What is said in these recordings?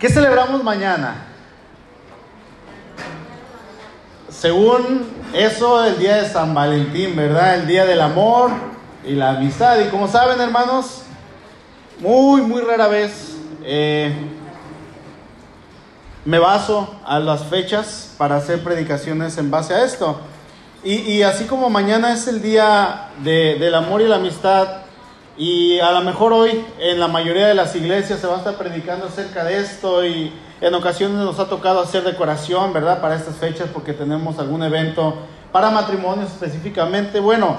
¿Qué celebramos mañana? Según eso, el día de San Valentín, ¿verdad? El día del amor y la amistad. Y como saben, hermanos, muy, muy rara vez eh, me baso a las fechas para hacer predicaciones en base a esto. Y, así como mañana es el día del amor y la amistad, y a lo mejor hoy en la mayoría de las iglesias se va a estar predicando acerca de esto y en ocasiones nos ha tocado hacer decoración, ¿verdad? Para estas fechas porque tenemos algún evento para matrimonios específicamente. Bueno,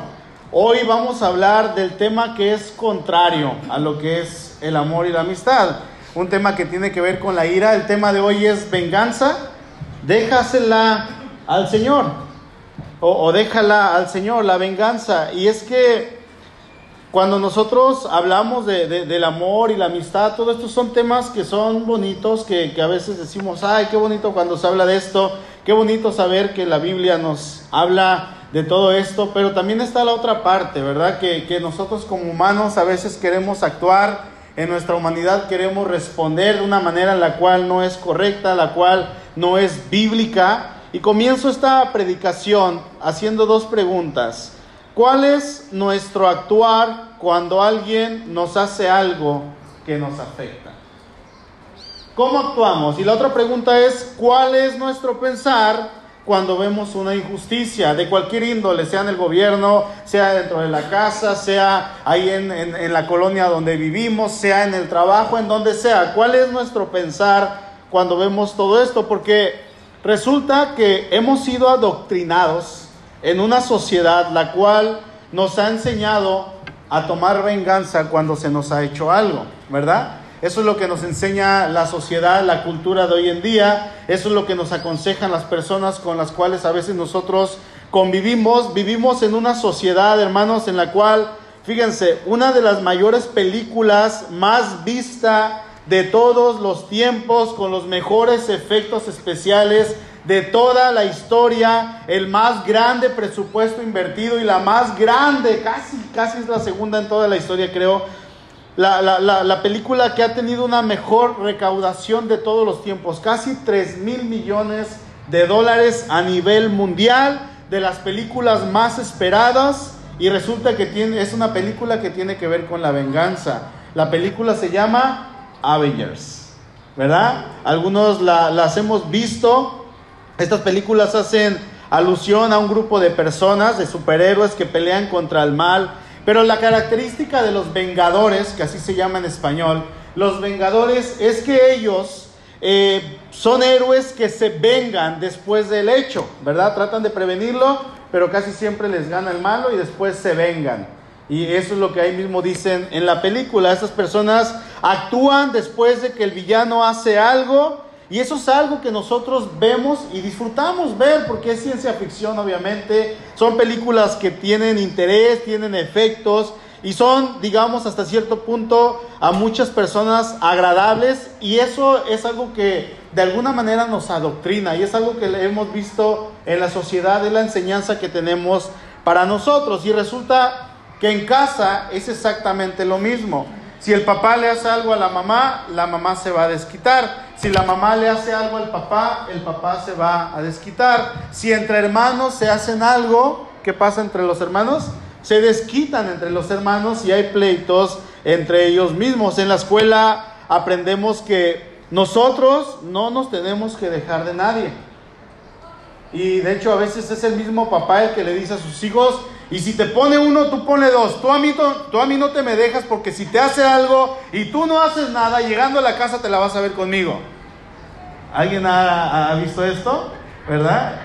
hoy vamos a hablar del tema que es contrario a lo que es el amor y la amistad. Un tema que tiene que ver con la ira. El tema de hoy es venganza. Déjasela al Señor. O, o déjala al Señor, la venganza. Y es que cuando nosotros hablamos de, del amor y la amistad, todos estos son temas que son bonitos, que, a veces decimos, ay, qué bonito cuando se habla de esto, qué bonito saber que la Biblia nos habla de todo esto, pero también está la otra parte, ¿verdad? Que, que nosotros como humanos a veces queremos actuar en nuestra humanidad, queremos responder de una manera en la cual no es correcta, la cual no es bíblica. Y comienzo esta predicación haciendo dos preguntas. ¿Cuál es nuestro actuar cuando alguien nos hace algo que nos afecta? ¿Cómo actuamos? Y la otra pregunta es, ¿cuál es nuestro pensar cuando vemos una injusticia de cualquier índole, sea en el gobierno, sea dentro de la casa, sea ahí en, en, la colonia donde vivimos, sea en el trabajo, en donde sea? ¿Cuál es nuestro pensar cuando vemos todo esto? Porque resulta que hemos sido adoctrinados en una sociedad la cual nos ha enseñado a tomar venganza cuando se nos ha hecho algo, ¿verdad? Eso es lo que nos enseña la sociedad, la cultura de hoy en día, eso es lo que nos aconsejan las personas con las cuales a veces nosotros convivimos, vivimos en una sociedad, hermanos, en la cual, fíjense, una de las mayores películas más vista de todos los tiempos, con los mejores efectos especiales, de toda la historia, el más grande presupuesto invertido y la más grande, casi, casi es la segunda en toda la historia, creo. La, la, película que ha tenido una mejor recaudación de todos los tiempos, casi 3 mil millones de dólares a nivel mundial, de las películas más esperadas, y resulta que tiene, es una película que tiene que ver con la venganza. La película se llama Avengers, ¿verdad? Algunos la, las hemos visto, estas películas hacen alusión a un grupo de personas, de superhéroes que pelean contra el mal, pero la característica de los Vengadores, que así se llama en español, los Vengadores es que ellos eh, son héroes que se vengan después del hecho, ¿verdad? Tratan de prevenirlo, pero casi siempre les gana el malo y después se vengan. Y eso es lo que ahí mismo dicen en la película. Estas personas actúan después de que el villano hace algo y eso es algo que nosotros vemos y disfrutamos ver porque es ciencia ficción obviamente. Son películas que tienen interés, tienen efectos y son, digamos, hasta cierto punto a muchas personas agradables y eso es algo que de alguna manera nos adoctrina y es algo que hemos visto en la sociedad, es la enseñanza que tenemos para nosotros y resulta que en casa es exactamente lo mismo. Si el papá le hace algo a la mamá, la mamá se va a desquitar. Si la mamá le hace algo al papá, el papá se va a desquitar. Si entre hermanos se hacen algo, ¿qué pasa entre los hermanos? Se desquitan entre los hermanos y hay pleitos entre ellos mismos. En la escuela aprendemos que nosotros no nos tenemos que dejar de nadie. Y de hecho a veces es el mismo papá el que le dice a sus hijos, y si te pone uno, tú pone dos. Tú a, mí, tú a mí no te me dejas porque si te hace algo y tú no haces nada, llegando a la casa te la vas a ver conmigo. ¿Alguien ha, visto esto? ¿Verdad?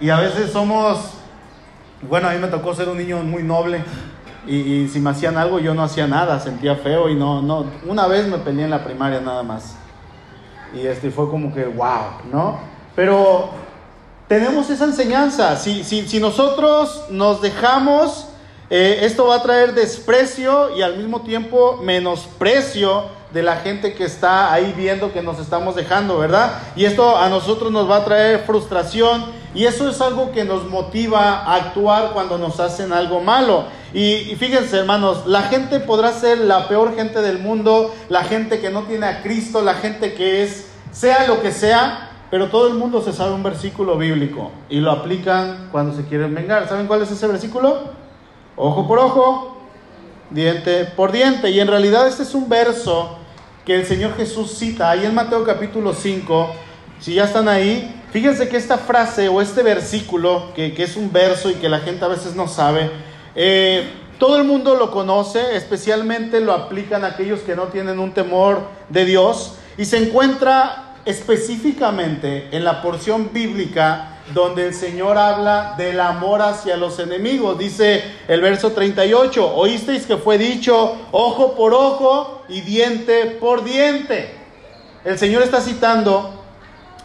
Y a veces somos, bueno, a mí me tocó ser un niño muy noble. Y, si me hacían algo, yo no hacía nada, sentía feo y no, no. Una vez me peleé en la primaria nada más. Y este fue como que, wow, ¿no? Pero tenemos esa enseñanza. Si, nosotros nos dejamos, eh, esto va a traer desprecio y al mismo tiempo menosprecio de la gente que está ahí viendo que nos estamos dejando, ¿verdad? Y esto a nosotros nos va a traer frustración Y eso es algo que nos motiva a actuar cuando nos hacen algo malo. Y, fíjense, hermanos, la gente podrá ser la peor gente del mundo, la gente que no tiene a Cristo, la gente que es, sea lo que sea, pero todo el mundo se sabe un versículo bíblico y lo aplican cuando se quieren vengar. ¿Saben cuál es ese versículo? Ojo por ojo, diente por diente. Y en realidad este es un verso que el Señor Jesús cita ahí en Mateo capítulo 5. Si ya están ahí, fíjense que esta frase o este versículo, que, es un verso y que la gente a veces no sabe, eh, todo el mundo lo conoce, especialmente lo aplican aquellos que no tienen un temor de Dios, y se encuentra específicamente en la porción bíblica donde el Señor habla del amor hacia los enemigos. Dice el verso 38, oísteis que fue dicho ojo por ojo y diente por diente. El Señor está citando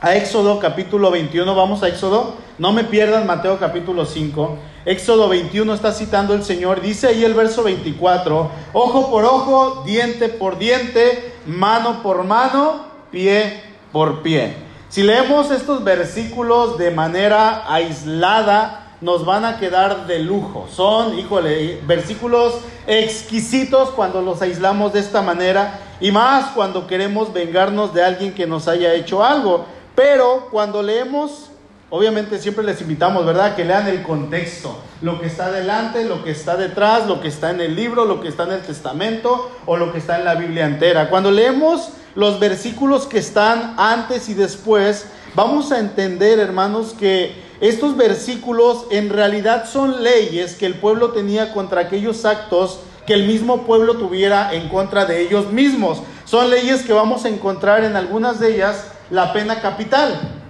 a Éxodo capítulo 21, vamos a Éxodo, no me pierdan Mateo capítulo 5. Éxodo 21 está citando el Señor, dice ahí el verso 24, ojo por ojo, diente por diente, mano por mano, pie por pie. Si leemos estos versículos de manera aislada, nos van a quedar de lujo. Son, híjole, versículos exquisitos cuando los aislamos de esta manera y más cuando queremos vengarnos de alguien que nos haya hecho algo. Pero cuando leemos, obviamente siempre les invitamos, ¿verdad? Que lean el contexto, lo que está delante, lo que está detrás, lo que está en el libro, lo que está en el testamento o lo que está en la Biblia entera. Cuando leemos los versículos que están antes y después, vamos a entender, hermanos, que estos versículos en realidad son leyes que el pueblo tenía contra aquellos actos que el mismo pueblo tuviera en contra de ellos mismos. Son leyes que vamos a encontrar en algunas de ellas la pena capital.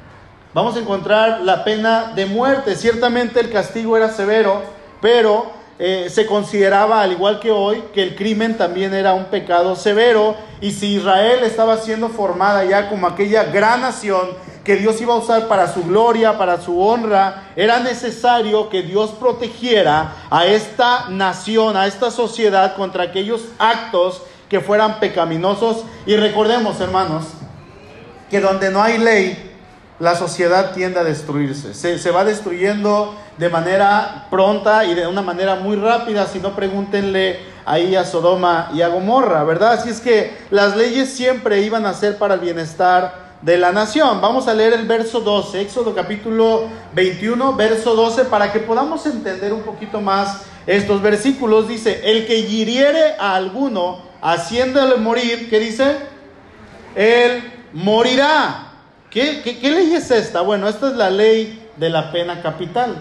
Vamos a encontrar la pena de muerte. Ciertamente el castigo era severo, pero eh, se consideraba, al igual que hoy, que el crimen también era un pecado severo y si Israel estaba siendo formada ya como aquella gran nación que Dios iba a usar para su gloria, para su honra, era necesario que Dios protegiera a esta nación, a esta sociedad contra aquellos actos que fueran pecaminosos. Y recordemos, hermanos, que donde no hay ley, la sociedad tiende a destruirse. Se, se, va destruyendo de manera pronta y de una manera muy rápida. Si no, pregúntenle ahí a Sodoma y a Gomorra, ¿verdad? Así es que las leyes siempre iban a ser para el bienestar de la nación. Vamos a leer el verso 12, Éxodo capítulo 21, verso 12, para que podamos entender un poquito más estos versículos. Dice, el que hiriere a alguno haciéndole morir, ¿qué dice? Él morirá. ¿Qué, ley es esta? Bueno, esta es la ley de la pena capital.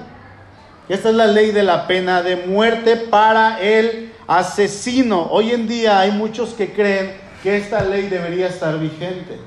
Esta es la ley de la pena de muerte para el asesino. Hoy en día hay muchos que creen que esta ley debería estar vigente.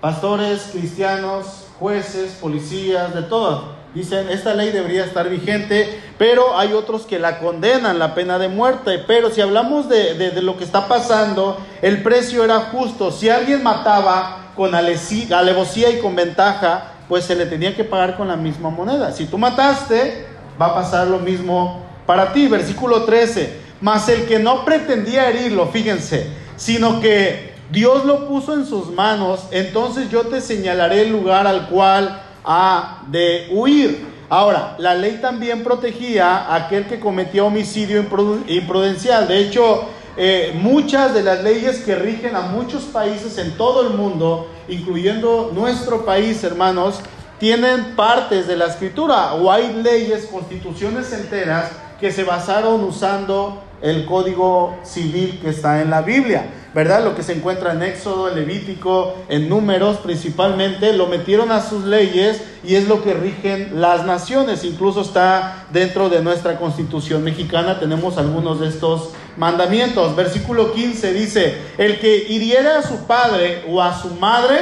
Pastores, cristianos, jueces, policías, de todo. Dicen, esta ley debería estar vigente, pero hay otros que la condenan, la pena de muerte. Pero si hablamos de, de lo que está pasando, el precio era justo. Si alguien mataba con alevosía y con ventaja, pues se le tenía que pagar con la misma moneda. Si tú mataste, va a pasar lo mismo para ti. Versículo 13. Mas el que no pretendía herirlo, fíjense, sino que Dios lo puso en sus manos, entonces yo te señalaré el lugar al cual ha de huir. Ahora, la ley también protegía a aquel que cometía homicidio imprudencial. De hecho, eh, muchas de las leyes que rigen a muchos países en todo el mundo, incluyendo nuestro país, hermanos, tienen partes de la escritura o hay leyes, constituciones enteras que se basaron usando el código civil que está en la Biblia. ¿verdad? Lo que se encuentra en Éxodo, en Levítico, en Números principalmente, lo metieron a sus leyes y es lo que rigen las naciones. Incluso está dentro de nuestra constitución mexicana, tenemos algunos de estos mandamientos. Versículo 15 dice, el que hiriera a su padre o a su madre,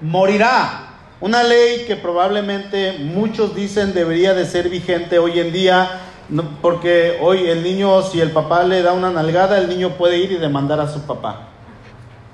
morirá. Una ley que probablemente muchos dicen debería de ser vigente hoy en día porque hoy el niño, si el papá le da una nalgada, el niño puede ir y demandar a su papá.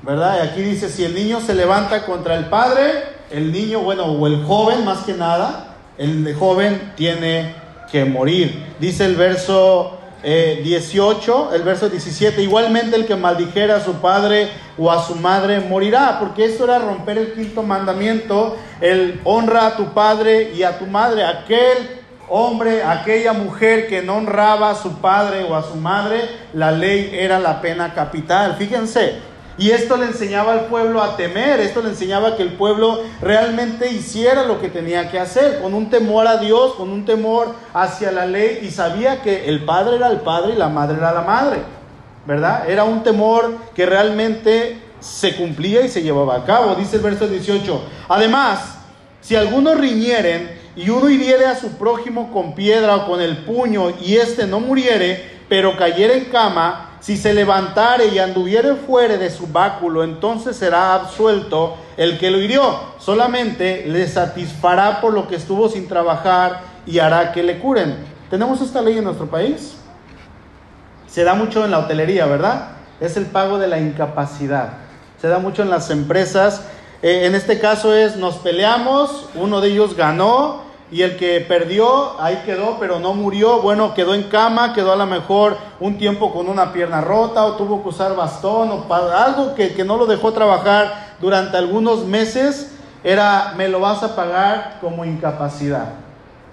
¿Verdad? Aquí dice, si el niño se levanta contra el padre, el niño, bueno, o el joven más que nada, el joven tiene que morir. Dice el verso 18, el verso 17, igualmente el que maldijera a su padre o a su madre morirá, porque esto era romper el quinto mandamiento, el honra a tu padre y a tu madre, aquel hombre, aquella mujer que no honraba a su padre o a su madre, la ley era la pena capital. Fíjense, y esto le enseñaba al pueblo a temer, esto le enseñaba que el pueblo realmente hiciera lo que tenía que hacer, con un temor a Dios, con un temor hacia la ley, y sabía que el padre era el padre y la madre era la madre, ¿verdad? Era un temor que realmente se cumplía y se llevaba a cabo, dice el verso 18. Además, si algunos riñeren y uno hiriere a su prójimo con piedra o con el puño y éste no muriere, pero cayere en cama, si se levantare y anduviere fuera de su báculo, entonces será absuelto el que lo hirió. Solamente le satisfará por lo que estuvo sin trabajar y hará que le curen. ¿Tenemos esta ley en nuestro país? Se da mucho en la hotelería, ¿verdad? Es el pago de la incapacidad. Se da mucho en las empresas. Eh, en este caso es, nos peleamos, uno de ellos ganó, y el que perdió, ahí quedó, pero no murió, bueno, quedó en cama, quedó a lo mejor un tiempo con una pierna rota o tuvo que usar bastón o algo que, que no lo dejó trabajar durante algunos meses, era, me lo vas a pagar como incapacidad.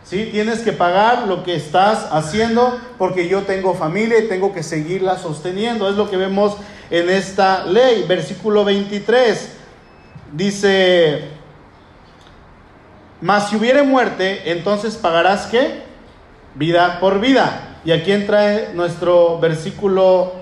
¿Sí? Tienes que pagar lo que estás haciendo porque yo tengo familia y tengo que seguirla sosteniendo. Es lo que vemos en esta ley. Versículo 23 dice, mas si hubiere muerte, entonces pagarás qué? Vida por vida. Y aquí entra nuestro versículo,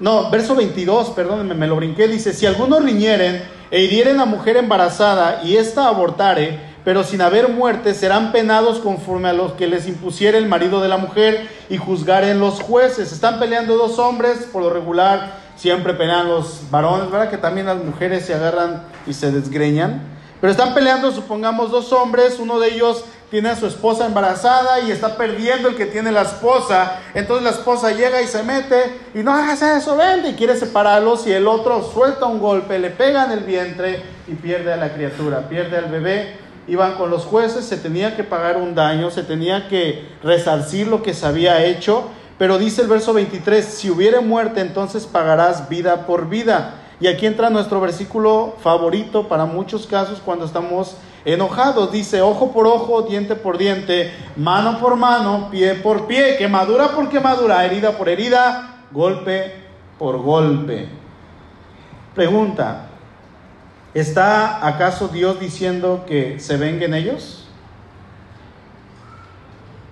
no, verso 22, perdónenme, me lo brinqué, dice, si algunos riñeren e hirieren a mujer embarazada y ésta abortare, pero sin haber muerte, serán penados conforme a los que les impusiere el marido de la mujer y juzgaren los jueces. Están peleando dos hombres, por lo regular siempre pelean los varones, ¿verdad? Que también las mujeres se agarran y se desgreñan. Pero están peleando, supongamos, dos hombres, uno de ellos tiene a su esposa embarazada y está perdiendo el que tiene la esposa. Entonces la esposa llega y se mete y no hagas eso, vende y quiere separarlos y el otro suelta un golpe, le pega en el vientre y pierde a la criatura, pierde al bebé. Iban con los jueces, se tenía que pagar un daño, se tenía que resarcir lo que se había hecho. Pero dice el verso 23, si hubiere muerte, entonces pagarás vida por vida. Y aquí entra nuestro versículo favorito para muchos casos cuando estamos enojados. Dice, ojo por ojo, diente por diente, mano por mano, pie por pie, quemadura por quemadura, herida por herida, golpe por golpe. Pregunta, ¿está acaso Dios diciendo que se venguen ellos?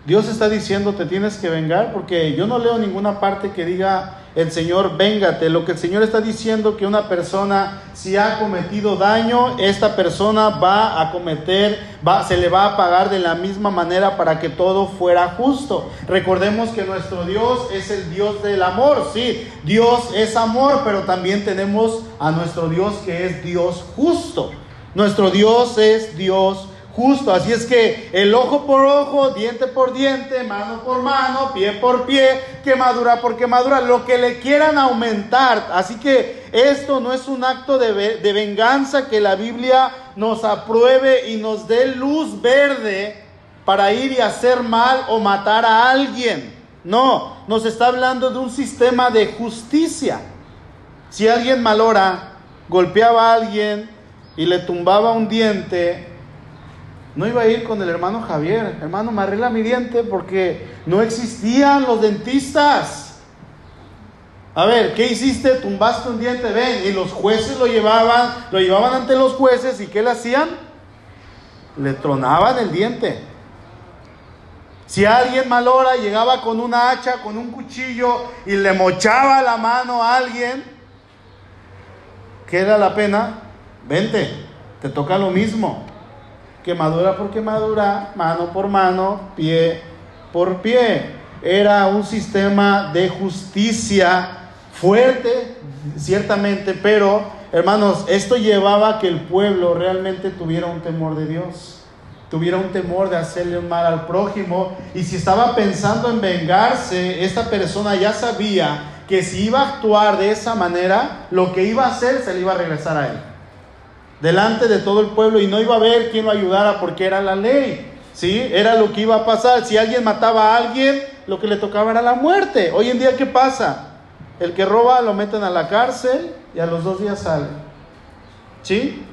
Dios está diciendo te tienes que vengar porque yo no leo ninguna parte que diga el Señor véngate. Lo que el Señor está diciendo que una persona si ha cometido daño, esta persona va a cometer, va, se le va a pagar de la misma manera para que todo fuera justo. Recordemos que nuestro Dios es el Dios del amor, sí, Dios es amor, pero también tenemos a nuestro Dios que es Dios justo. Nuestro Dios es Dios justo. Así es que el ojo por ojo, diente por diente, mano por mano, pie por pie, quemadura por quemadura, lo que le quieran aumentar. Así que esto no es un acto de, de venganza que la Biblia nos apruebe y nos dé luz verde para ir y hacer mal o matar a alguien. No, nos está hablando de un sistema de justicia. Si alguien malora, golpeaba a alguien y le tumbaba un diente, no iba a ir con el hermano Javier, hermano, me mi diente porque no existían los dentistas. A ver, ¿qué hiciste? Tumbaste un diente, ven. Y los jueces lo llevaban, lo llevaban ante los jueces y ¿qué le hacían? Le tronaban el diente. Si alguien malora llegaba con una hacha, con un cuchillo y le mochaba la mano a alguien, ¿qué era la pena? Vente, te toca lo mismo quemadura por quemadura, mano por mano, pie por pie. Era un sistema de justicia fuerte, ciertamente, pero hermanos, esto llevaba a que el pueblo realmente tuviera un temor de Dios, tuviera un temor de hacerle un mal al prójimo, y si estaba pensando en vengarse, esta persona ya sabía que si iba a actuar de esa manera, lo que iba a hacer se le iba a regresar a él delante de todo el pueblo y no iba a haber quien lo ayudara porque era la ley. ¿Sí? Era lo que iba a pasar. Si alguien mataba a alguien, lo que le tocaba era la muerte. Hoy en día, ¿qué pasa? El que roba lo meten a la cárcel y a los dos días sale. ¿Sí?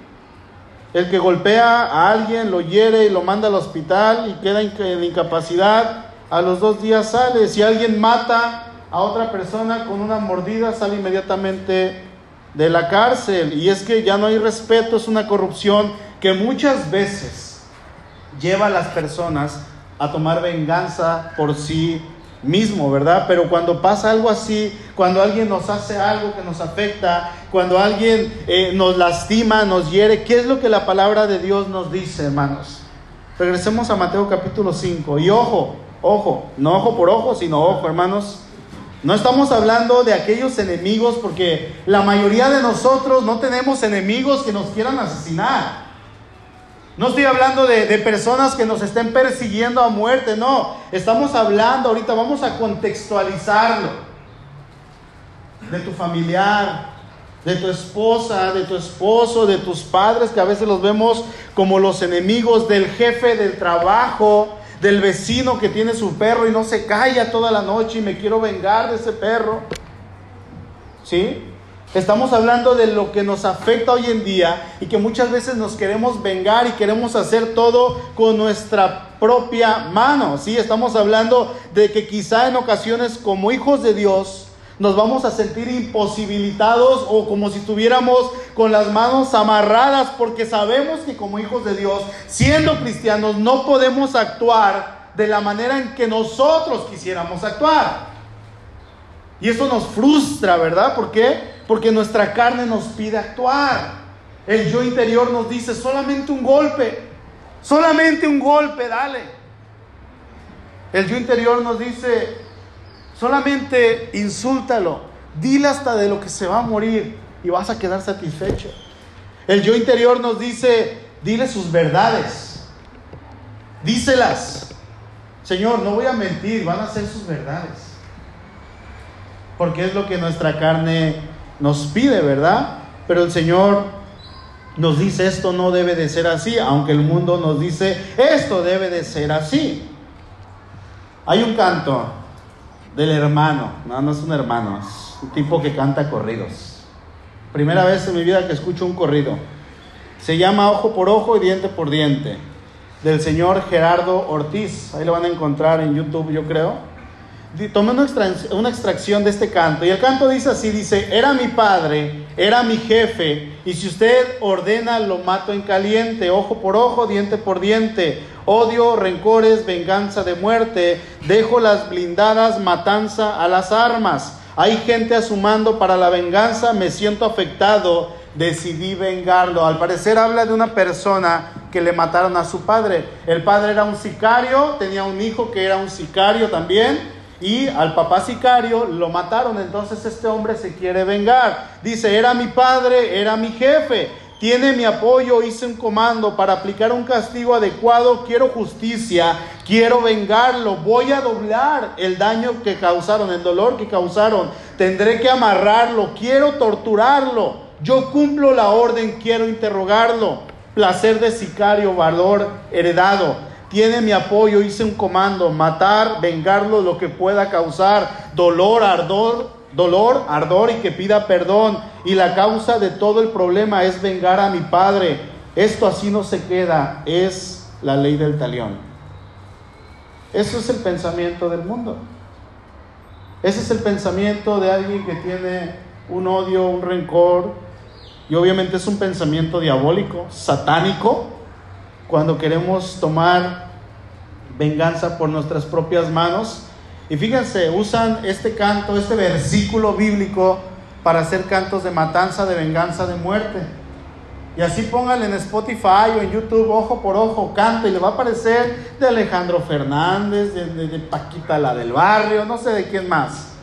El que golpea a alguien, lo hiere y lo manda al hospital y queda en incapacidad, a los dos días sale. Si alguien mata a otra persona con una mordida, sale inmediatamente de la cárcel. Y es que ya no hay respeto, es una corrupción que muchas veces lleva a las personas a tomar venganza por sí mismo, ¿verdad? Pero cuando pasa algo así, cuando alguien nos hace algo que nos afecta, cuando alguien eh, nos lastima, nos hiere, ¿qué es lo que la palabra de Dios nos dice, hermanos? Regresemos a Mateo capítulo 5 y ojo, ojo, no ojo por ojo, sino ojo, hermanos. No estamos hablando de aquellos enemigos porque la mayoría de nosotros no tenemos enemigos que nos quieran asesinar. No estoy hablando de, personas que nos estén persiguiendo a muerte, no. Estamos hablando ahorita, vamos a contextualizarlo. De tu familiar, de tu esposa, de tu esposo, de tus padres, que a veces los vemos como los enemigos, del jefe del trabajo, del vecino que tiene su perro y no se calla toda la noche y me quiero vengar de ese perro. ¿Sí? Estamos hablando de lo que nos afecta hoy en día y que muchas veces nos queremos vengar y queremos hacer todo con nuestra propia mano. Sí, estamos hablando de que quizá en ocasiones como hijos de Dios nos vamos a sentir imposibilitados o como si estuviéramos con las manos amarradas porque sabemos que como hijos de Dios, siendo cristianos, no podemos actuar de la manera en que nosotros quisiéramos actuar. Y eso nos frustra, ¿verdad? ¿Por qué? porque nuestra carne nos pide actuar. El yo interior nos dice solamente un golpe, solamente un golpe, dale. El yo interior nos dice solamente insúltalo, dile hasta de lo que se va a morir y vas a quedar satisfecho. El yo interior nos dice, dile sus verdades, díselas. Señor, no voy a mentir, van a ser sus verdades. Porque es lo que nuestra carne nos pide, ¿verdad? Pero el Señor nos dice esto no debe de ser así, aunque el mundo nos dice esto debe de ser así. Hay un canto del hermano, no, no es un hermano, es un tipo que canta corridos. Primera vez en mi vida que escucho un corrido. Se llama Ojo por Ojo y Diente por Diente, del señor Gerardo Ortiz. Ahí lo van a encontrar en YouTube, yo creo tomé una, extracción de este canto y el canto dice así, dice, era mi padre, era mi jefe, y si usted ordena, lo mato en caliente, ojo por ojo, diente por diente, odio, rencores, venganza de muerte, dejo las blindadas, matanza a las armas. Hay gente a su mando para la venganza, me siento afectado, decidí vengarlo. Al parecer habla de una persona que le mataron a su padre. El padre era un sicario, tenía un hijo que era un sicario también y al papá sicario lo mataron, entonces este hombre se quiere vengar. Dice, era mi padre, era mi jefe, tiene mi apoyo, hice un comando para aplicar un castigo adecuado, quiero justicia, quiero vengarlo, voy a doblar el daño que causaron, el dolor que causaron, tendré que amarrarlo, quiero torturarlo, yo cumplo la orden, quiero interrogarlo, placer de sicario, valor heredado. Tiene mi apoyo, hice un comando, matar, vengarlo, lo que pueda causar. Dolor, ardor, dolor, ardor y que pida perdón. Y la causa de todo el problema es vengar a mi padre. Esto así no se queda, es la ley del talión. Eso es el pensamiento del mundo. Ese es el pensamiento de alguien que tiene un odio, un rencor, y obviamente es un pensamiento diabólico, satánico, cuando queremos tomar venganza por nuestras propias manos. Y fíjense, usan este canto, este versículo bíblico para hacer cantos de matanza, de venganza, de muerte. Y así pónganle en Spotify o en YouTube, ojo por ojo, canto, y le va a aparecer de Alejandro Fernández, de, de, Paquita la del barrio, no sé de quién más.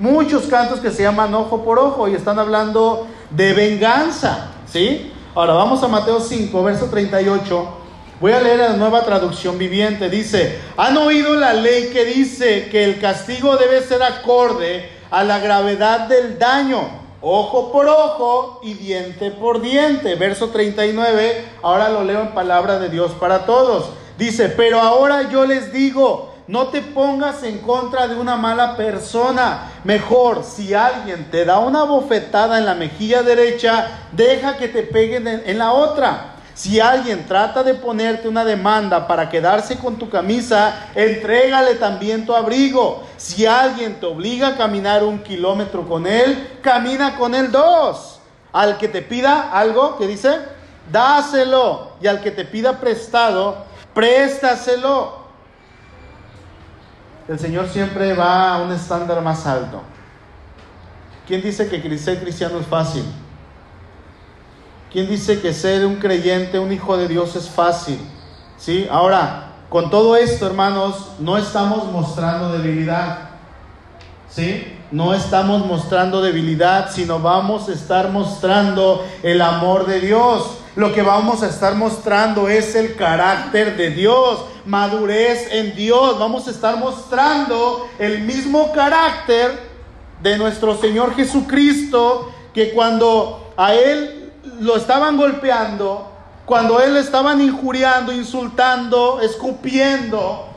Muchos cantos que se llaman ojo por ojo y están hablando de venganza, ¿sí? Ahora vamos a Mateo 5, verso 38. Voy a leer la nueva traducción viviente. Dice, ¿han oído la ley que dice que el castigo debe ser acorde a la gravedad del daño? Ojo por ojo y diente por diente. Verso 39, ahora lo leo en palabra de Dios para todos. Dice, pero ahora yo les digo, no te pongas en contra de una mala persona. Mejor, si alguien te da una bofetada en la mejilla derecha, deja que te peguen en, la otra. Si alguien trata de ponerte una demanda para quedarse con tu camisa, entrégale también tu abrigo. Si alguien te obliga a caminar un kilómetro con él, camina con él dos. Al que te pida algo, ¿qué dice? Dáselo. Y al que te pida prestado, préstaselo. El Señor siempre va a un estándar más alto. ¿Quién dice que ser cristiano es fácil? ¿Quién dice que ser un creyente, un hijo de Dios es fácil? ¿Sí? Ahora, con todo esto, hermanos, no estamos mostrando debilidad. ¿Sí? No estamos mostrando debilidad, sino vamos a estar mostrando el amor de Dios. Lo que vamos a estar mostrando es el carácter de Dios, madurez en Dios. Vamos a estar mostrando el mismo carácter de nuestro Señor Jesucristo que cuando a Él lo estaban golpeando, cuando Él le estaban injuriando, insultando, escupiendo,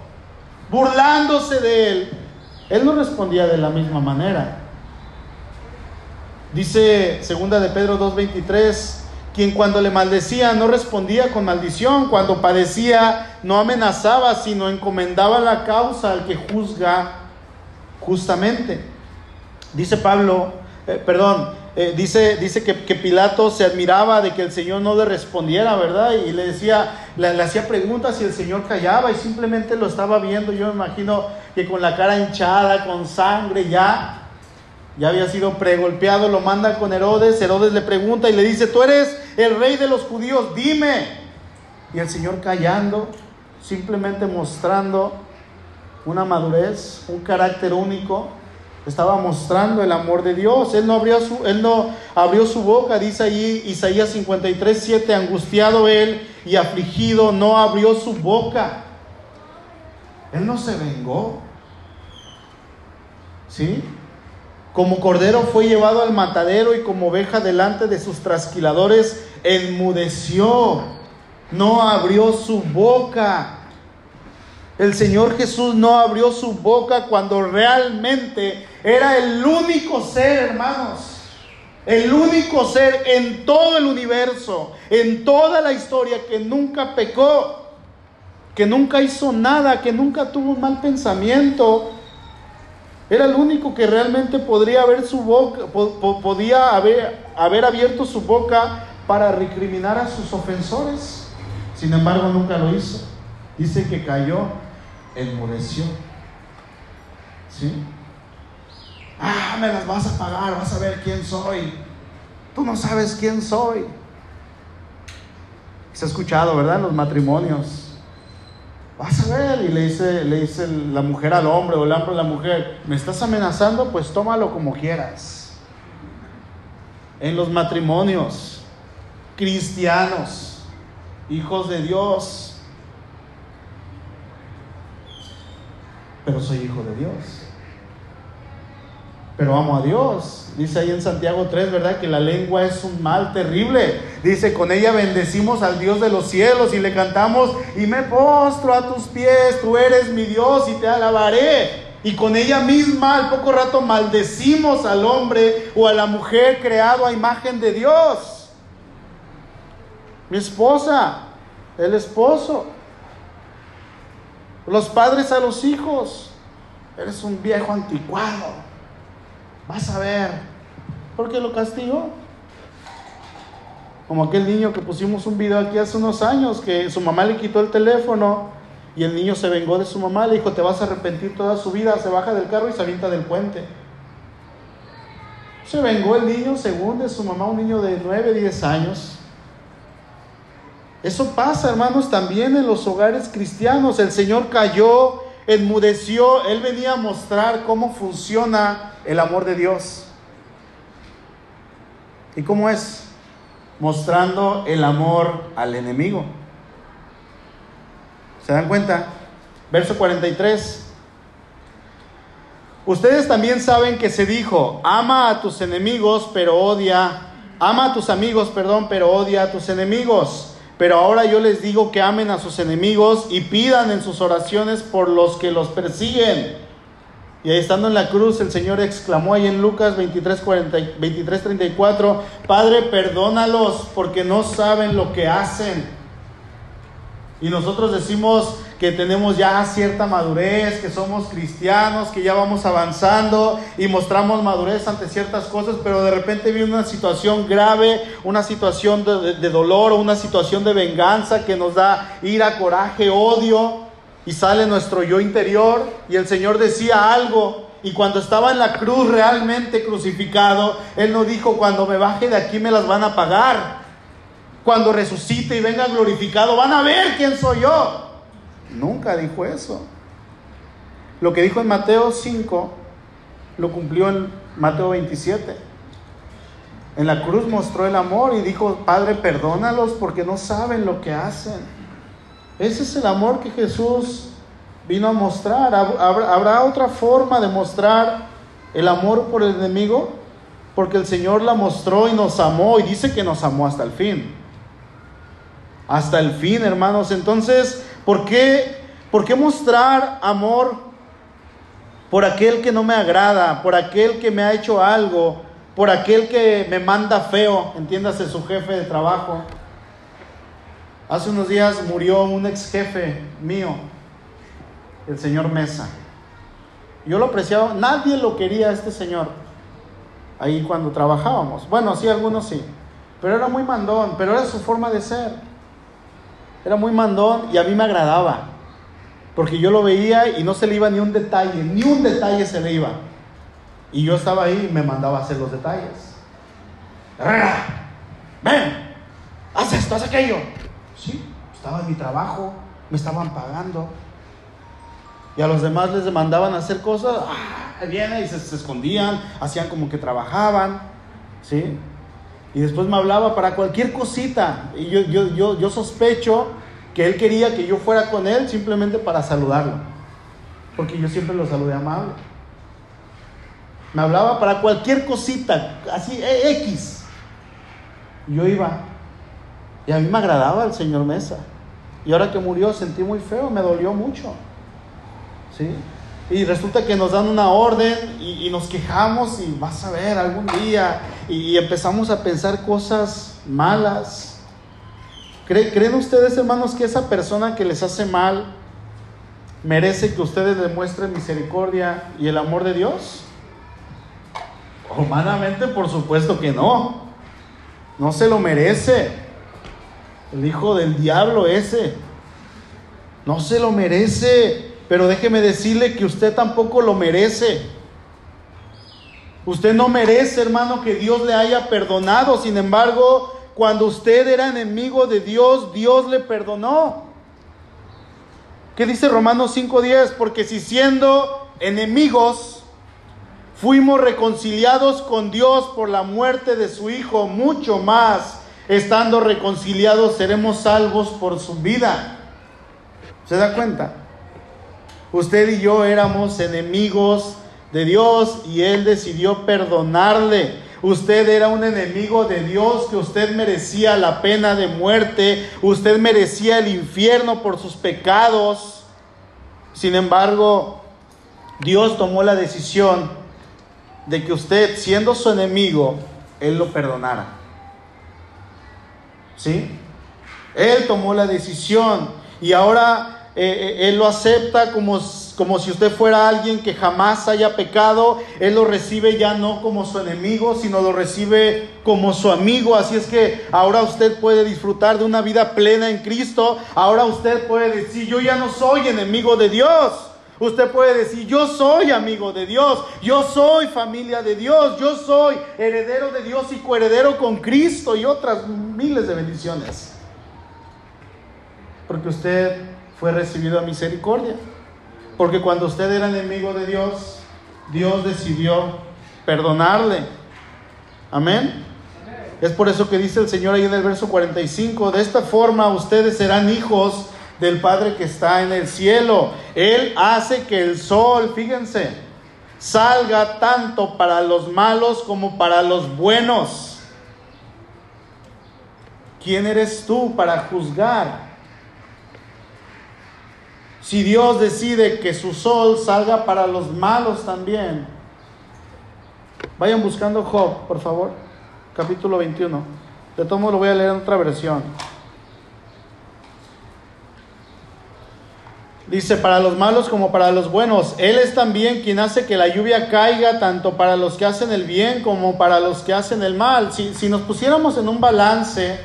burlándose de Él, Él no respondía de la misma manera. Dice segunda de Pedro 2.23, quien cuando le maldecía no respondía con maldición, cuando padecía no amenazaba, sino encomendaba la causa al que juzga justamente. Dice Pablo, eh, perdón, eh, dice, dice que, Pilato se admiraba de que el Señor no le respondiera, ¿verdad? Y le decía, le, le hacía preguntas y el Señor callaba y simplemente lo estaba viendo. Yo me imagino que con la cara hinchada, con sangre ya, ya había sido pregolpeado, lo manda con Herodes, Herodes le pregunta y le dice, tú eres el rey de los judíos, dime. Y el Señor callando, simplemente mostrando una madurez, un carácter único, estaba mostrando el amor de Dios. Él no abrió su, él no abrió su boca, dice ahí Isaías 53, 7, angustiado él y afligido, no abrió su boca. Él no se vengó. ¿Sí? Como cordero fue llevado al matadero y como oveja delante de sus trasquiladores, enmudeció, no abrió su boca. El Señor Jesús no abrió su boca cuando realmente era el único ser, hermanos. El único ser en todo el universo, en toda la historia que nunca pecó, que nunca hizo nada, que nunca tuvo un mal pensamiento, era el único que realmente podría haber su boca, podía haber, abierto su boca para recriminar a sus ofensores. Sin embargo, nunca lo hizo. Dice que cayó, enmudeció. ¿Sí? Ah, me las vas a pagar, vas a ver quién soy. Tú no sabes quién soy. Se ha escuchado, ¿verdad? En los matrimonios vas a ver, y le dice, le dice la mujer al hombre o el hombre a la mujer, ¿me estás amenazando? Pues tómalo como quieras. En los matrimonios, cristianos, hijos de Dios, pero soy hijo de Dios pero amo a Dios. Dice ahí en Santiago 3, ¿verdad? Que la lengua es un mal terrible. Dice, con ella bendecimos al Dios de los cielos y le cantamos, y me postro a tus pies, tú eres mi Dios y te alabaré. Y con ella misma al poco rato maldecimos al hombre o a la mujer creado a imagen de Dios. Mi esposa, el esposo, los padres a los hijos. Eres un viejo anticuado Vas a ver. ¿Por qué lo castigó? Como aquel niño que pusimos un video aquí hace unos años, que su mamá le quitó el teléfono y el niño se vengó de su mamá, le dijo, te vas a arrepentir toda su vida, se baja del carro y se avienta del puente. Se vengó el niño según de su mamá, un niño de 9, 10 años. Eso pasa, hermanos, también en los hogares cristianos. El Señor cayó, enmudeció, Él venía a mostrar cómo funciona el amor de Dios. ¿Y cómo es? Mostrando el amor al enemigo. ¿Se dan cuenta? Verso 43. Ustedes también saben que se dijo, ama a tus enemigos, pero odia, ama a tus amigos, perdón, pero odia a tus enemigos. Pero ahora yo les digo que amen a sus enemigos y pidan en sus oraciones por los que los persiguen. Y ahí estando en la cruz, el Señor exclamó ahí en Lucas 23, 23 34, Padre, perdónalos porque no saben lo que hacen. Y nosotros decimos que tenemos ya cierta madurez, que somos cristianos, que ya vamos avanzando y mostramos madurez ante ciertas cosas, pero de repente viene una situación grave, una situación de, de dolor o una situación de venganza que nos da ira, coraje, odio y sale nuestro yo interior y el Señor decía algo y cuando estaba en la cruz realmente crucificado, Él no dijo, cuando me baje de aquí me las van a pagar cuando resucite y venga glorificado, van a ver quién soy yo. Nunca dijo eso. Lo que dijo en Mateo 5, lo cumplió en Mateo 27. En la cruz mostró el amor y dijo, Padre, perdónalos porque no saben lo que hacen. Ese es el amor que Jesús vino a mostrar. ¿Habrá otra forma de mostrar el amor por el enemigo? Porque el Señor la mostró y nos amó y dice que nos amó hasta el fin hasta el fin, hermanos. Entonces, ¿por qué, ¿por qué mostrar amor por aquel que no me agrada, por aquel que me ha hecho algo, por aquel que me manda feo, entiéndase su jefe de trabajo? Hace unos días murió un ex jefe mío, el señor Mesa. Yo lo apreciaba, nadie lo quería este señor ahí cuando trabajábamos. Bueno, sí, algunos sí, pero era muy mandón, pero era su forma de ser. Era muy mandón y a mí me agradaba. Porque yo lo veía y no se le iba ni un detalle, ni un detalle se le iba. Y yo estaba ahí y me mandaba a hacer los detalles. Ven, haz esto, haz aquello. Sí, estaba en mi trabajo, me estaban pagando. Y a los demás les mandaban a hacer cosas, ah, viene y se, se escondían, hacían como que trabajaban. ¿Sí? Y después me hablaba para cualquier cosita. Y yo, yo, yo, yo sospecho que él quería que yo fuera con él simplemente para saludarlo. Porque yo siempre lo saludé amable. Me hablaba para cualquier cosita, así e, X. Yo iba. Y a mí me agradaba el señor Mesa. Y ahora que murió sentí muy feo, me dolió mucho. ¿Sí? y resulta que nos dan una orden y, nos quejamos y vas a ver algún día y, empezamos a pensar cosas malas. ¿Creen ustedes, hermanos, que esa persona que les hace mal merece que ustedes demuestren misericordia y el amor de Dios? Humanamente, por supuesto que no. No se lo merece. El hijo del diablo ese. No se lo merece. Pero déjeme decirle que usted tampoco lo merece. Usted no merece, hermano, que Dios le haya perdonado. Sin embargo, cuando usted era enemigo de Dios, Dios le perdonó. ¿Qué dice Romanos 5:10? Porque si siendo enemigos fuimos reconciliados con Dios por la muerte de su Hijo, mucho más, estando reconciliados, seremos salvos por su vida. ¿Se da cuenta? Usted y yo éramos enemigos de Dios y Él decidió perdonarle. Usted era un enemigo de Dios, que usted merecía la pena de muerte, usted merecía el infierno por sus pecados. Sin embargo, Dios tomó la decisión de que usted, siendo su enemigo, Él lo perdonara. ¿Sí? Él tomó la decisión y ahora eh, eh, él lo acepta como, como si usted fuera alguien que jamás haya pecado. Él lo recibe ya no como su enemigo, sino lo recibe como su amigo. Así es que ahora usted puede disfrutar de una vida plena en Cristo. Ahora usted puede decir, yo ya no soy enemigo de Dios. Usted puede decir, yo soy amigo de Dios, yo soy familia de Dios, yo soy heredero de Dios y coheredero con Cristo y otras miles de bendiciones. Porque usted fue recibido a misericordia. Porque cuando usted era enemigo de Dios, Dios decidió perdonarle. Amén. Es por eso que dice el Señor ahí en el verso 45, de esta forma ustedes serán hijos del Padre que está en el cielo. Él hace que el sol, fíjense, salga tanto para los malos como para los buenos. ¿quién eres tú para juzgar? Si Dios decide que su sol salga para los malos también. Vayan buscando Job, por favor, capítulo 21. De todo modo lo voy a leer en otra versión. Dice, para los malos como para los buenos. Él es también quien hace que la lluvia caiga tanto para los que hacen el bien como para los que hacen el mal. Si, si nos pusiéramos en un balance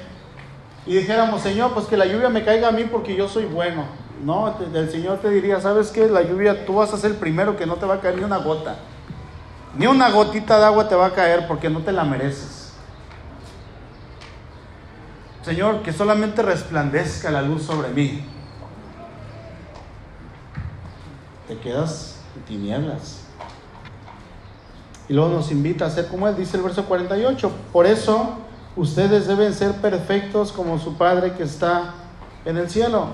y dijéramos, Señor, pues que la lluvia me caiga a mí porque yo soy bueno. No, el Señor te diría, ¿sabes qué? La lluvia tú vas a ser el primero que no te va a caer ni una gota. Ni una gotita de agua te va a caer porque no te la mereces. Señor, que solamente resplandezca la luz sobre mí. Te quedas en tinieblas. Y luego nos invita a ser como Él, dice el verso 48. Por eso ustedes deben ser perfectos como su Padre que está en el cielo.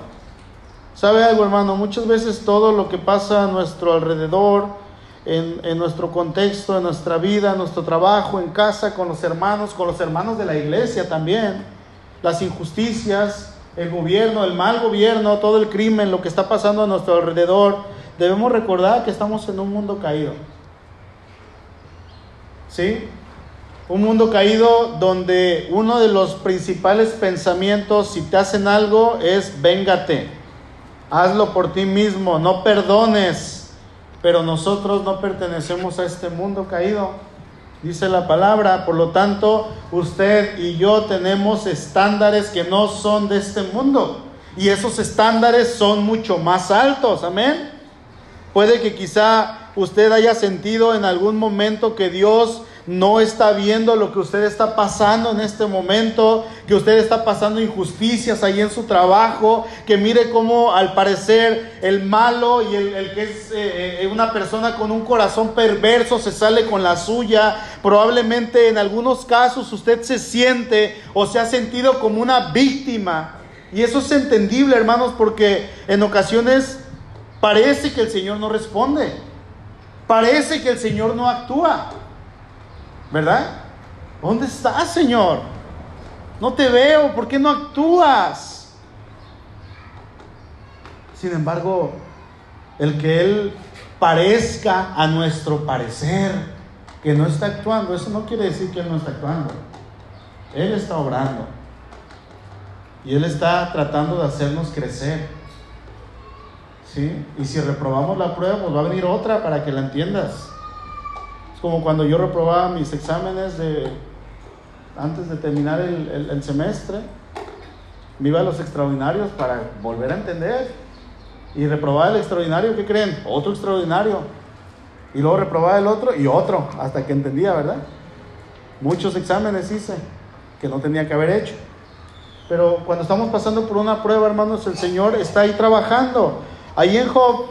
¿Sabe algo, hermano? Muchas veces todo lo que pasa a nuestro alrededor, en, en, nuestro contexto, en nuestra vida, en nuestro trabajo, en casa, con los hermanos, con los hermanos de la iglesia también, las injusticias, el gobierno, el mal gobierno, todo el crimen, lo que está pasando a nuestro alrededor, debemos recordar que estamos en un mundo caído. ¿Sí? Un mundo caído donde uno de los principales pensamientos, si te hacen algo, es véngate hazlo por ti mismo, no perdones. Pero nosotros no pertenecemos a este mundo caído, dice la palabra. Por lo tanto, usted y yo tenemos estándares que no son de este mundo. Y esos estándares son mucho más altos, amén. Puede que quizá usted haya sentido en algún momento que Dios no está viendo lo que usted está pasando en este momento, que usted está pasando injusticias ahí en su trabajo, que mire cómo al parecer el malo y el, que es eh, eh, una persona con un corazón perverso se sale con la suya. Probablemente en algunos casos usted se siente o se ha sentido como una víctima. Y eso es entendible, hermanos, porque en ocasiones parece que el Señor no responde. Parece que el Señor no actúa. ¿Verdad? ¿Dónde estás, Señor? No te veo, ¿por qué no actúas? Sin embargo, el que Él parezca a nuestro parecer que no está actuando, eso no quiere decir que Él no está actuando. Él está obrando. Y Él está tratando de hacernos crecer. ¿Sí? Y si reprobamos la prueba, pues va a venir otra para que la entiendas como cuando yo reprobaba mis exámenes de, antes de terminar el, semestre. Me iba a los extraordinarios para volver a entender. Y reprobaba el extraordinario, ¿qué creen? Otro extraordinario. Y luego reprobaba el otro y otro, hasta que entendía, ¿verdad? Muchos exámenes hice que no tenía que haber hecho. Pero cuando estamos pasando por una prueba, hermanos, el Señor está ahí trabajando. Ahí en Job,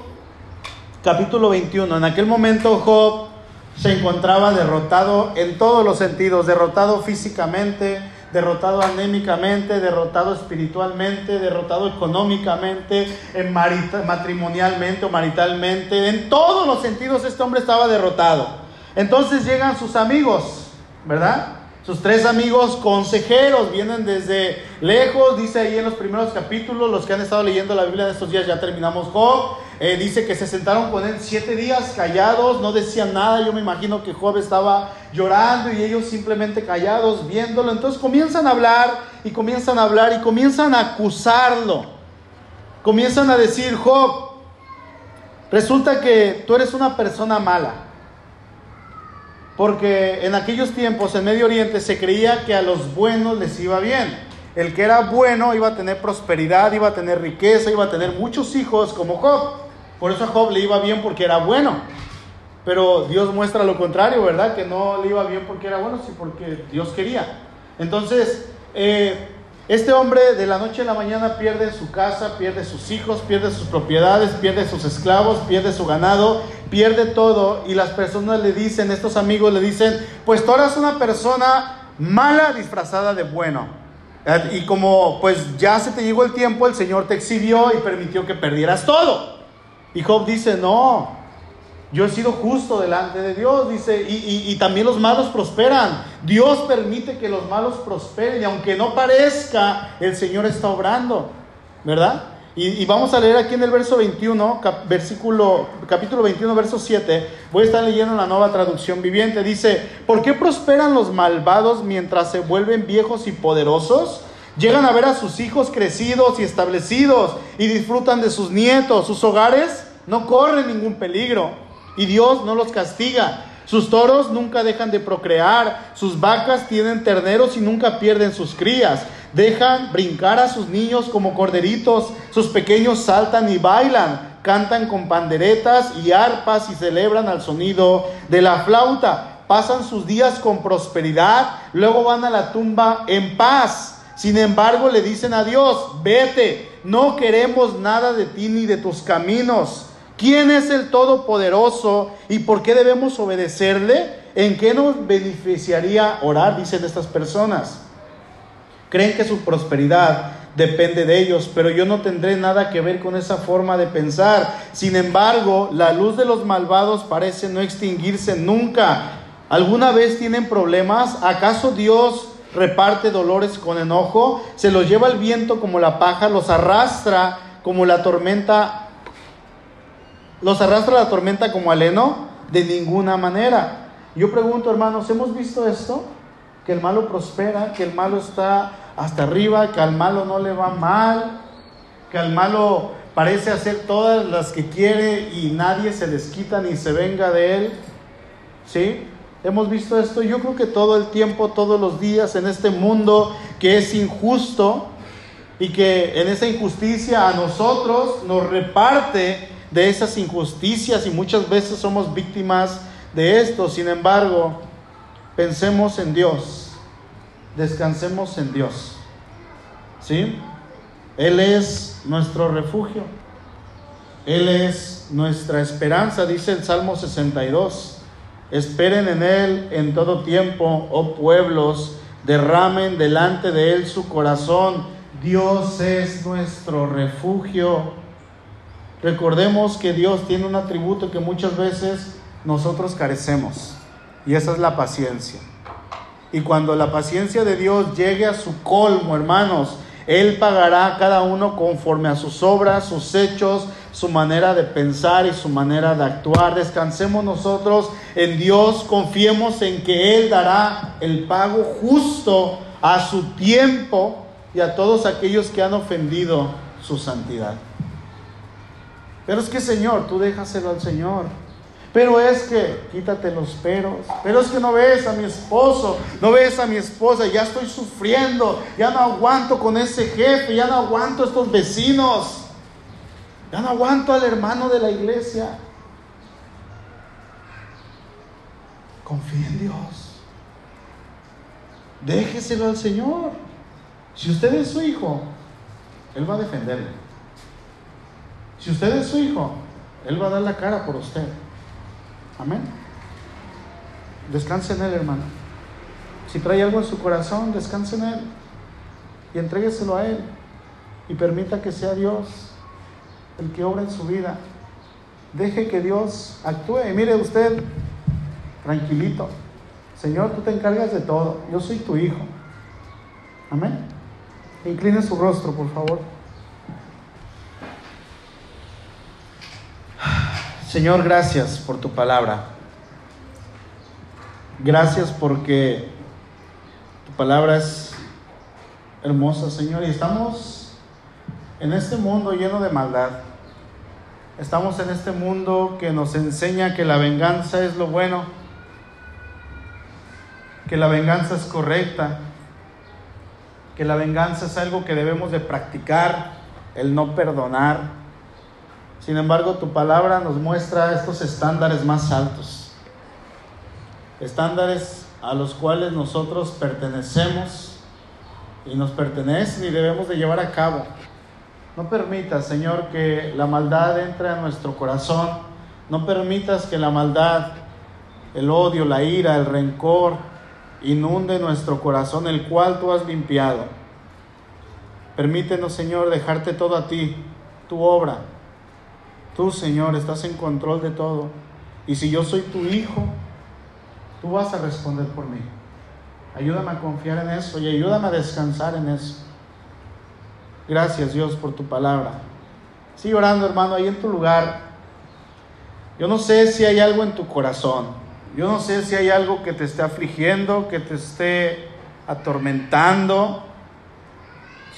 capítulo 21, en aquel momento Job se encontraba derrotado en todos los sentidos, derrotado físicamente, derrotado anémicamente, derrotado espiritualmente, derrotado económicamente, matrimonialmente o maritalmente, en todos los sentidos este hombre estaba derrotado. Entonces llegan sus amigos, ¿verdad? Sus tres amigos consejeros vienen desde lejos, dice ahí en los primeros capítulos, los que han estado leyendo la Biblia de estos días, ya terminamos Job, eh, dice que se sentaron con él siete días callados, no decían nada, yo me imagino que Job estaba llorando y ellos simplemente callados viéndolo, entonces comienzan a hablar y comienzan a hablar y comienzan a acusarlo, comienzan a decir, Job, resulta que tú eres una persona mala. Porque en aquellos tiempos en Medio Oriente se creía que a los buenos les iba bien. El que era bueno iba a tener prosperidad, iba a tener riqueza, iba a tener muchos hijos como Job. Por eso a Job le iba bien porque era bueno. Pero Dios muestra lo contrario, ¿verdad? Que no le iba bien porque era bueno, sino porque Dios quería. Entonces, eh, este hombre de la noche a la mañana pierde su casa, pierde sus hijos, pierde sus propiedades, pierde sus esclavos, pierde su ganado, pierde todo y las personas le dicen, estos amigos le dicen, pues tú eres una persona mala disfrazada de bueno. Y como pues ya se te llegó el tiempo, el Señor te exhibió y permitió que perdieras todo. Y Job dice, no, yo he sido justo delante de Dios, dice, y, también los malos prosperan. Dios permite que los malos prosperen y aunque no parezca, el Señor está obrando, ¿verdad? Y, vamos a leer aquí en el verso 21, versículo, capítulo 21, verso 7. Voy a estar leyendo la nueva traducción viviente. Dice, ¿por qué prosperan los malvados mientras se vuelven viejos y poderosos? Llegan a ver a sus hijos crecidos y establecidos y disfrutan de sus nietos. Sus hogares no corren ningún peligro y Dios no los castiga. Sus toros nunca dejan de procrear, sus vacas tienen terneros y nunca pierden sus crías. Dejan brincar a sus niños como corderitos, sus pequeños saltan y bailan, cantan con panderetas y arpas y celebran al sonido de la flauta. Pasan sus días con prosperidad, luego van a la tumba en paz. Sin embargo, le dicen a Dios, vete, no queremos nada de ti ni de tus caminos. ¿Quién es el Todopoderoso y por qué debemos obedecerle? ¿En qué nos beneficiaría orar? Dicen estas personas. Creen que su prosperidad depende de ellos, pero yo no tendré nada que ver con esa forma de pensar. Sin embargo, la luz de los malvados parece no extinguirse nunca. ¿Alguna vez tienen problemas? ¿Acaso Dios reparte dolores con enojo? ¿Se los lleva el viento como la paja? ¿Los arrastra como la tormenta? ¿Los arrastra la tormenta como aleno? De ninguna manera. Yo pregunto, hermanos, ¿hemos visto esto? Que el malo prospera, que el malo está hasta arriba, que al malo no le va mal, que al malo parece hacer todas las que quiere y nadie se les quita ni se venga de él. ¿Sí? Hemos visto esto, yo creo que todo el tiempo, todos los días en este mundo que es injusto y que en esa injusticia a nosotros nos reparte de esas injusticias y muchas veces somos víctimas de esto. Sin embargo, pensemos en Dios descansemos en Dios. ¿Sí? Él es nuestro refugio. Él es nuestra esperanza, dice el Salmo 62. Esperen en Él en todo tiempo, oh pueblos, derramen delante de Él su corazón. Dios es nuestro refugio. Recordemos que Dios tiene un atributo que muchas veces nosotros carecemos, y esa es la paciencia. Y cuando la paciencia de Dios llegue a su colmo, hermanos, Él pagará a cada uno conforme a sus obras, sus hechos, su manera de pensar y su manera de actuar. Descansemos nosotros en Dios, confiemos en que Él dará el pago justo a su tiempo y a todos aquellos que han ofendido su santidad. Pero es que Señor, tú déjaselo al Señor. Pero es que, quítate los peros. Pero es que no ves a mi esposo, no ves a mi esposa, ya estoy sufriendo, ya no aguanto con ese jefe, ya no aguanto estos vecinos, ya no aguanto al hermano de la iglesia. Confía en Dios. Déjeselo al Señor. Si usted es su hijo, Él va a defenderle. Si usted es su hijo, Él va a dar la cara por usted. Amén. Descanse en Él, hermano. Si trae algo en su corazón, descanse en Él y entrégueselo a Él y permita que sea Dios el que obra en su vida. Deje que Dios actúe. Y mire usted, tranquilito. Señor, tú te encargas de todo. Yo soy tu hijo. Amén. Incline su rostro, por favor. Señor, gracias por tu palabra. Gracias porque tu palabra es hermosa, Señor. Y estamos en este mundo lleno de maldad. Estamos en este mundo que nos enseña que la venganza es lo bueno, que la venganza es correcta, que la venganza es algo que debemos de practicar, el no perdonar sin embargo, tu palabra nos muestra estos estándares más altos, estándares a los cuales nosotros pertenecemos y nos pertenecen y debemos de llevar a cabo. No permitas, Señor, que la maldad entre a nuestro corazón. No permitas que la maldad, el odio, la ira, el rencor inunde nuestro corazón, el cual tú has limpiado. Permítenos, Señor, dejarte todo a ti, tu obra, Tú, Señor, estás en control de todo. Y si yo soy tu hijo, tú vas a responder por mí. Ayúdame a confiar en eso y ayúdame a descansar en eso. Gracias Dios por tu palabra. Sigue orando hermano ahí en tu lugar. Yo no sé si hay algo en tu corazón. Yo no sé si hay algo que te esté afligiendo, que te esté atormentando.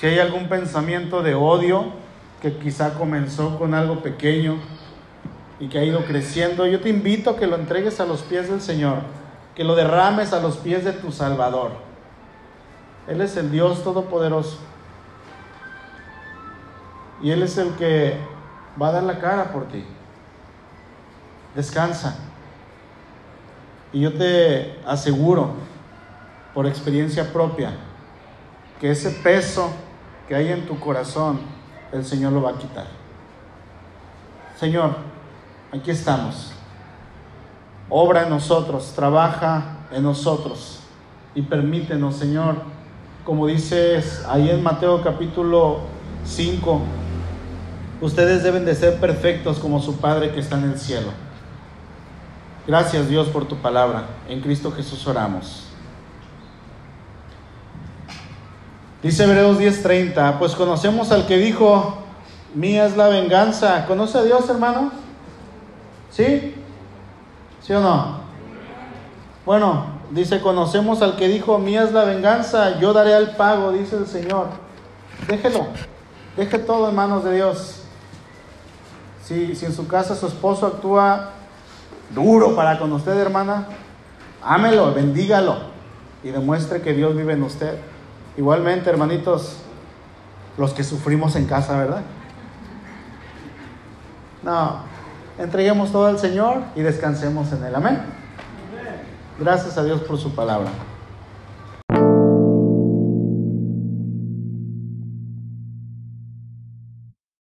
Si hay algún pensamiento de odio que quizá comenzó con algo pequeño y que ha ido creciendo, yo te invito a que lo entregues a los pies del Señor, que lo derrames a los pies de tu Salvador. Él es el Dios Todopoderoso. Y Él es el que va a dar la cara por ti. Descansa. Y yo te aseguro, por experiencia propia, que ese peso que hay en tu corazón, el Señor lo va a quitar. Señor, aquí estamos. Obra en nosotros, trabaja en nosotros y permítenos, Señor, como dices ahí en Mateo capítulo 5, ustedes deben de ser perfectos como su Padre que está en el cielo. Gracias Dios por tu palabra. En Cristo Jesús oramos. Dice Hebreos 10:30, pues conocemos al que dijo, mía es la venganza. ¿Conoce a Dios, hermano? ¿Sí? ¿Sí o no? Bueno, dice, conocemos al que dijo, mía es la venganza, yo daré al pago, dice el Señor. Déjelo, deje todo en manos de Dios. Si, si en su casa su esposo actúa duro para con usted, hermana, ámelo, bendígalo y demuestre que Dios vive en usted. Igualmente, hermanitos, los que sufrimos en casa, ¿verdad? No, entreguemos todo al Señor y descansemos en Él. Amén. Gracias a Dios por su palabra.